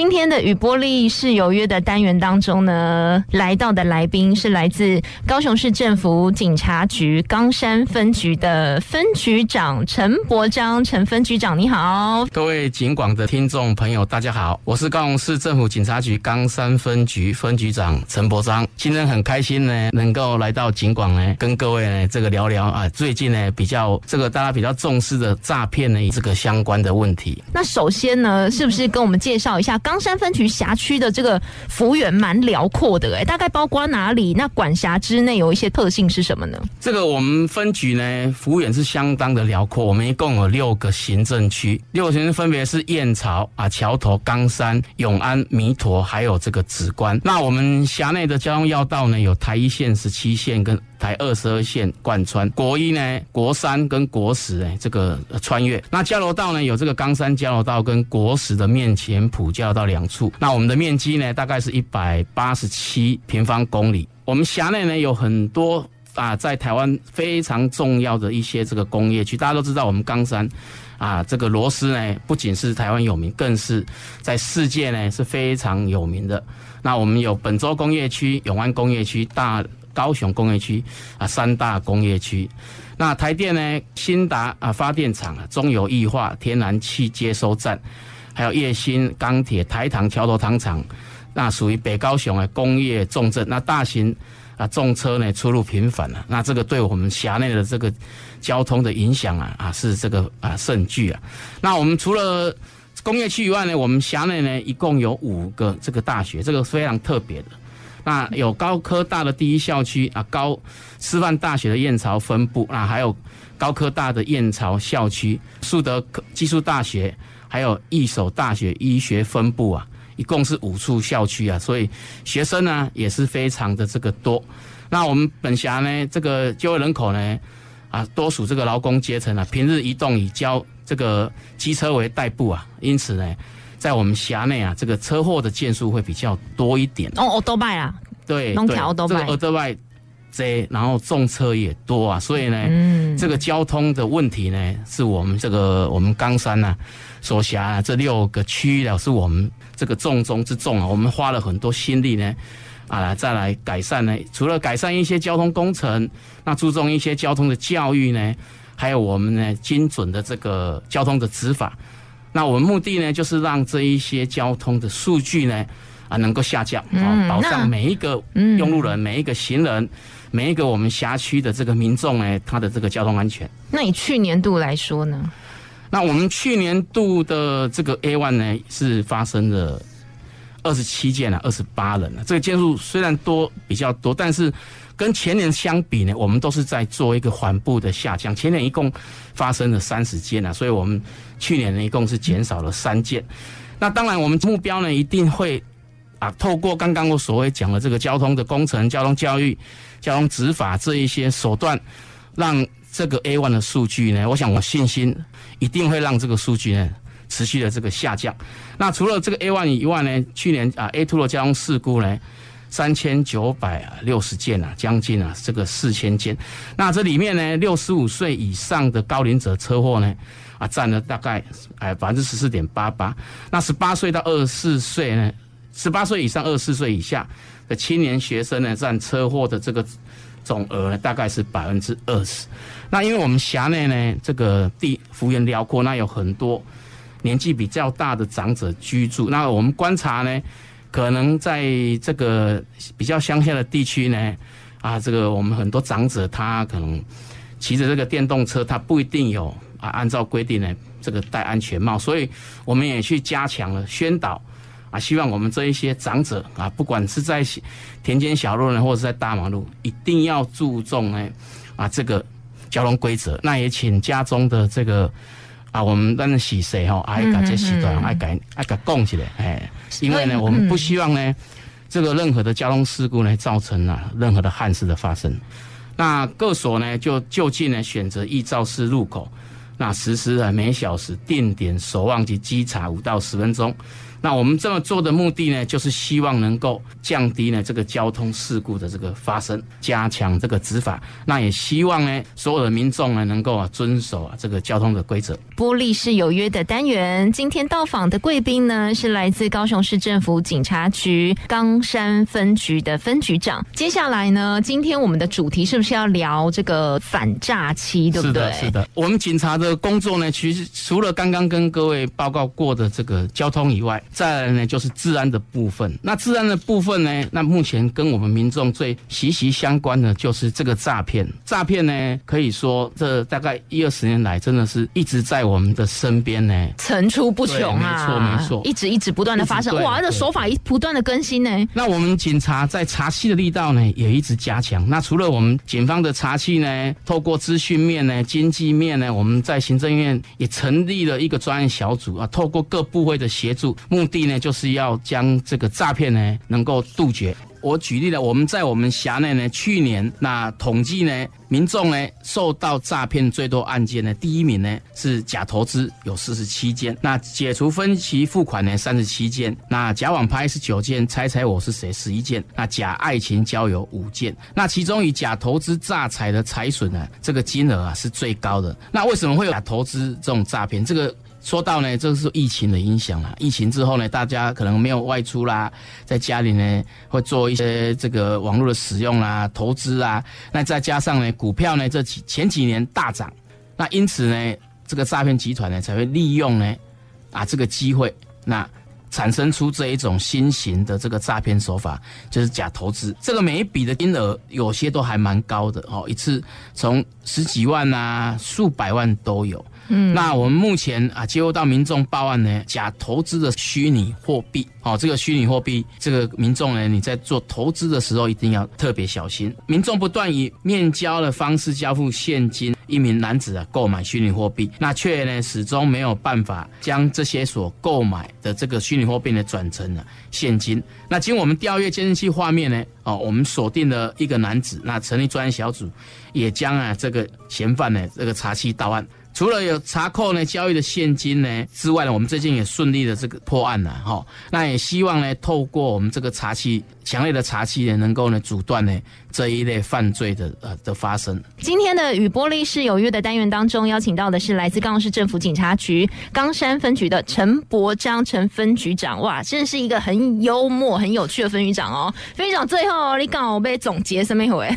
今天的与玻璃是有约的单元当中呢，来到的来宾是来自高雄市政府警察局冈山分局的分局长陈伯章，陈分局长你好。各位警广的听众朋友，大家好，我是高雄市政府警察局冈山分局分局长陈伯章。今天很开心呢，能够来到警广呢，跟各位呢这个聊聊啊，最近呢比较这个大家比较重视的诈骗呢这个相关的问题。那首先呢，是不是跟我们介绍一下？冈山分局辖区的这个幅员蛮辽阔的，哎，大概包括哪里？那管辖之内有一些特性是什么呢？这个我们分局呢，幅员是相当的辽阔，我们一共有六个行政区，六个行政分别是燕巢啊、桥头、冈山、永安、弥陀，还有这个紫关。那我们辖内的交通要道呢，有台一线、十七线跟。台二十二线贯穿国一呢，国三跟国十呢这个穿越。那交流道呢有这个冈山交流道跟国十的面前埔交道两处。那我们的面积呢大概是一百八十七平方公里。我们辖内呢有很多啊，在台湾非常重要的一些这个工业区。大家都知道我们冈山啊，这个螺丝呢不仅是台湾有名，更是在世界呢是非常有名的。那我们有本州工业区、永安工业区、大。高雄工业区啊，三大工业区。那台电呢，新达啊发电厂啊，中油液化天然气接收站，还有叶新钢铁、台糖桥头糖厂，那属于北高雄的工业重镇。那大型啊重车呢出入频繁啊，那这个对我们辖内的这个交通的影响啊啊是这个啊甚巨啊。那我们除了工业区以外呢，我们辖内呢一共有五个这个大学，这个非常特别的。那有高科大的第一校区啊，高师范大学的燕巢分部啊，还有高科大的燕巢校区，树德技术大学，还有一所大学医学分部啊，一共是五处校区啊，所以学生呢也是非常的这个多。那我们本辖呢，这个就业人口呢啊，多属这个劳工阶层啊，平日移动以交这个机车为代步啊，因此呢。在我们辖内啊，这个车祸的件数会比较多一点。哦，欧多拜啊，对，对，这个欧多拜这，然后重车也多啊，所以呢，嗯，这个交通的问题呢，是我们这个我们冈山呢所辖这六个区域的，是我们这个重中之重啊。我们花了很多心力呢，啊，再来改善呢。除了改善一些交通工程，那注重一些交通的教育呢，还有我们呢精准的这个交通的执法。那我们目的呢，就是让这一些交通的数据呢，啊，能够下降，啊，保障每一个用路人、每一个行人、每一个我们辖区的这个民众呢，他的这个交通安全。那以去年度来说呢？那我们去年度的这个 A one 呢，是发生了二十七件啊，二十八人啊，这个件数虽然多比较多，但是。跟前年相比呢，我们都是在做一个缓步的下降。前年一共发生了三十件啊，所以我们去年呢一共是减少了三件。那当然，我们目标呢一定会啊，透过刚刚我所谓讲的这个交通的工程、交通教育、交通执法这一些手段，让这个 A one 的数据呢，我想我信心一定会让这个数据呢持续的这个下降。那除了这个 A one 以外呢，去年啊 A two 的交通事故呢。三千九百六十件啊，将近啊这个四千件。那这里面呢，六十五岁以上的高龄者车祸呢，啊占了大概哎百分之十四点八八。那十八岁到二十四岁呢，十八岁以上二十四岁以下的青年学生呢，占车祸的这个总额呢，大概是百分之二十。那因为我们辖内呢，这个地幅员辽阔，那有很多年纪比较大的长者居住。那我们观察呢。可能在这个比较乡下的地区呢，啊，这个我们很多长者他可能骑着这个电动车，他不一定有啊按照规定呢这个戴安全帽，所以我们也去加强了宣导，啊，希望我们这一些长者啊，不管是在田间小路呢，或者在大马路，一定要注重呢啊这个交通规则。那也请家中的这个。啊，我们当然洗谁吼，爱甲这时段，爱改爱甲讲起来，哎，因为呢，我们不希望呢，这个任何的交通事故呢，造成啊任何的憾事的发生。那各所呢，就就近呢选择易肇事入口，那实施了每小时定点守望及稽查五到十分钟，那我们这么做的目的呢，就是希望能够降低呢这个交通事故的这个发生，加强这个执法。那也希望呢所有的民众呢能够啊遵守啊这个交通的规则。玻璃是有约的单元，今天到访的贵宾呢是来自高雄市政府警察局冈山分局的分局长。接下来呢，今天我们的主题是不是要聊这个反诈欺，对不对？是的，是的。我们警察的工作呢，其实除了刚刚跟各位报告过的这个交通以外，再来呢就是治安的部分。那治安的部分呢，那目前跟我们民众最息息相关的就是这个诈骗。诈骗呢，可以说这大概一二十年来，真的是一直在我们的身边呢，层出不穷啊，没错没错，一直一直不断的发生。哇，这手法一不断的更新呢。那我们警察在查缉的力道呢，也一直加强。那除了我们警方的查缉呢，透过资讯面呢、经济面呢，我们在行政院也成立了一个专案小组啊，透过各部会的协助，目目的呢就是要将这个诈骗呢能够杜绝。我举例了，我们在我们辖内呢，去年那统计呢，民众呢受到诈骗最多案件呢，第一名呢是假投资，有四十七件；那解除分期付款呢，三十七件；那假网拍是九件；猜猜我是谁十一件；那假爱情交友五件。那其中以假投资诈财的财损呢，这个金额啊是最高的。那为什么会有假投资这种诈骗？这个说到呢，这是疫情的影响啦。疫情之后呢，大家可能没有外出啦，在家里呢会做一些这个网络的使用啦、投资啊。那再加上呢，股票呢这几前几年大涨，那因此呢，这个诈骗集团呢才会利用呢啊这个机会，那产生出这一种新型的这个诈骗手法，就是假投资。这个每一笔的金额有些都还蛮高的哦，一次从十几万啊、数百万都有。那我们目前啊接获到民众报案呢，假投资的虚拟货币，哦，这个虚拟货币，这个民众呢，你在做投资的时候一定要特别小心。民众不断以面交的方式交付现金，一名男子啊购买虚拟货币，那却呢始终没有办法将这些所购买的这个虚拟货币呢转成了现金。那经我们调阅监视器画面呢，哦，我们锁定了一个男子，那成立专案小组，也将啊这个嫌犯呢这个查缉到案。除了有查扣呢交易的现金呢之外呢，我们最近也顺利的这个破案了哈。那也希望呢透过我们这个查缉强烈的查缉呢，能够呢阻断呢这一类犯罪的呃的发生。今天的与玻璃市有约的单元当中，邀请到的是来自高雄市政府警察局冈山分局的陈伯章陈分局长。哇，真的是一个很幽默、很有趣的分局长哦。分局长最后你刚好被总结什么一回？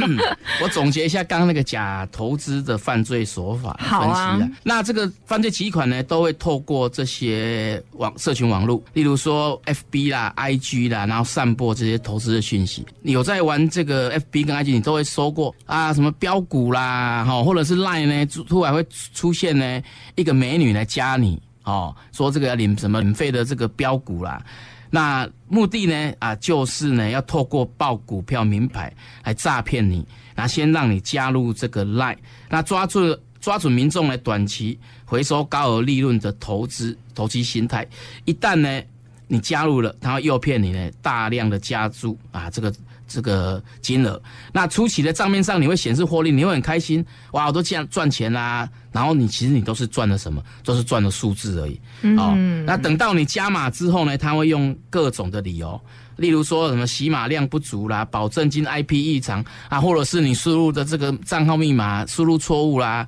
我总结一下刚刚那个假投资的犯罪手法。好啊，那这个犯罪集团呢，都会透过这些网社群网络，例如说 FB 啦、IG 啦，然后散播这些投资的讯息。你有在玩这个 FB 跟 IG，你都会收过啊，什么标股啦，哈，或者是 Line 呢，突然会出现呢一个美女来加你，哦，说这个要领什么免费的这个标股啦。那目的呢啊，就是呢要透过报股票名牌来诈骗你，那先让你加入这个 Line，那抓住。抓准民众呢短期回收高额利润的投资投机心态，一旦呢你加入了，他会诱骗你呢大量的加注啊这个这个金额，那初期的账面上你会显示获利，你会很开心，哇我都这样赚钱啦，然后你其实你都是赚了什么，都是赚了数字而已，哦，那等到你加码之后呢，他会用各种的理由。例如说什么洗码量不足啦，保证金 IP 异常啊，或者是你输入的这个账号密码输入错误啦。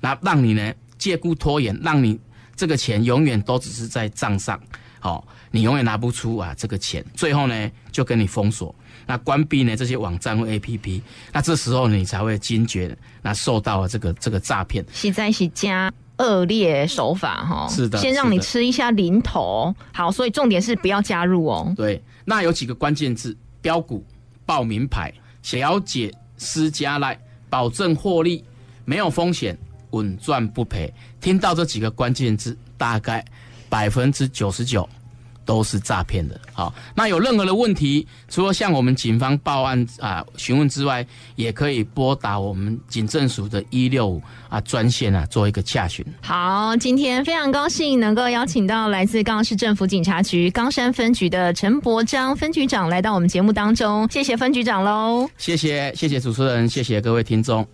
那让你呢借故拖延，让你这个钱永远都只是在账上，好，你永远拿不出啊这个钱，最后呢就跟你封锁，那关闭呢这些网站或 APP，那这时候你才会惊觉，那受到了这个这个诈骗，实在是加恶劣手法哈，是的，先让你吃一下零头，好，所以重点是不要加入哦。对，那有几个关键字：标股、报名牌、了解私家赖、保证获利、没有风险。稳赚不赔，听到这几个关键字，大概百分之九十九都是诈骗的。好，那有任何的问题，除了向我们警方报案啊询问之外，也可以拨打我们警政署的一六五啊专线啊做一个洽询。好，今天非常高兴能够邀请到来自冈市政府警察局冈山分局的陈伯章分局长来到我们节目当中，谢谢分局长喽。谢谢谢谢主持人，谢谢各位听众。